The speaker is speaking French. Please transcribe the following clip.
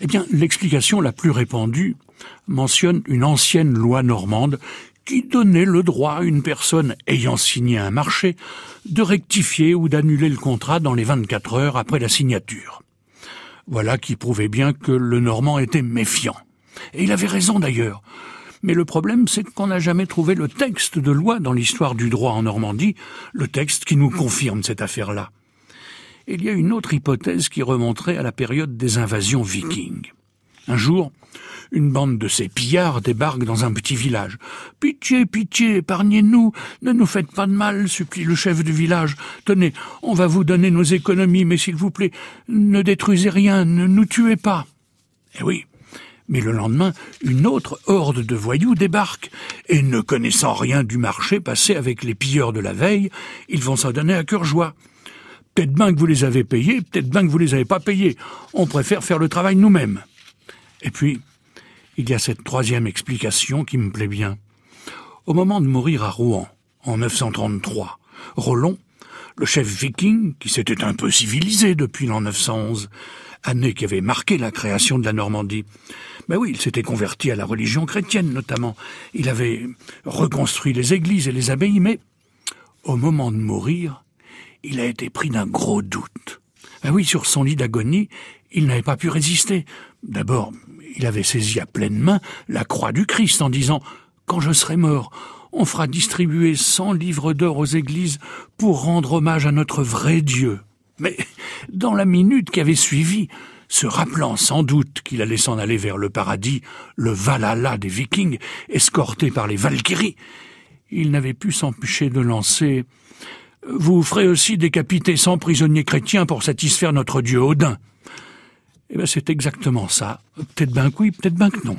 Eh bien, l'explication la plus répandue mentionne une ancienne loi normande qui donnait le droit à une personne ayant signé un marché de rectifier ou d'annuler le contrat dans les 24 heures après la signature. Voilà qui prouvait bien que le Normand était méfiant. Et il avait raison d'ailleurs. Mais le problème, c'est qu'on n'a jamais trouvé le texte de loi dans l'histoire du droit en Normandie, le texte qui nous confirme cette affaire-là. Il y a une autre hypothèse qui remonterait à la période des invasions vikings. Un jour, une bande de ces pillards débarque dans un petit village. Pitié, pitié, épargnez-nous, ne nous faites pas de mal, supplie le chef du village. Tenez, on va vous donner nos économies, mais s'il vous plaît, ne détruisez rien, ne nous tuez pas. Eh oui. Mais le lendemain, une autre horde de voyous débarque, et ne connaissant rien du marché passé avec les pilleurs de la veille, ils vont s'en donner à cœur joie. Peut-être bien que vous les avez payés, peut-être bien que vous les avez pas payés. On préfère faire le travail nous-mêmes. Et puis, il y a cette troisième explication qui me plaît bien. Au moment de mourir à Rouen, en 933, Rollon, le chef viking, qui s'était un peu civilisé depuis l'an 911, année qui avait marqué la création de la Normandie. Ben oui, il s'était converti à la religion chrétienne notamment. Il avait reconstruit les églises et les abbayes, mais au moment de mourir, il a été pris d'un gros doute. Ben oui, sur son lit d'agonie, il n'avait pas pu résister. D'abord, il avait saisi à pleine main la croix du Christ en disant Quand je serai mort, on fera distribuer cent livres d'or aux églises pour rendre hommage à notre vrai Dieu. Mais dans la minute qui avait suivi, se rappelant sans doute qu'il allait s'en aller vers le paradis, le Valhalla des Vikings, escorté par les Valkyries, il n'avait pu s'empêcher de lancer Vous ferez aussi décapiter cent prisonniers chrétiens pour satisfaire notre Dieu Odin. Eh bien, c'est exactement ça. Peut-être bien que oui, peut-être bien que non.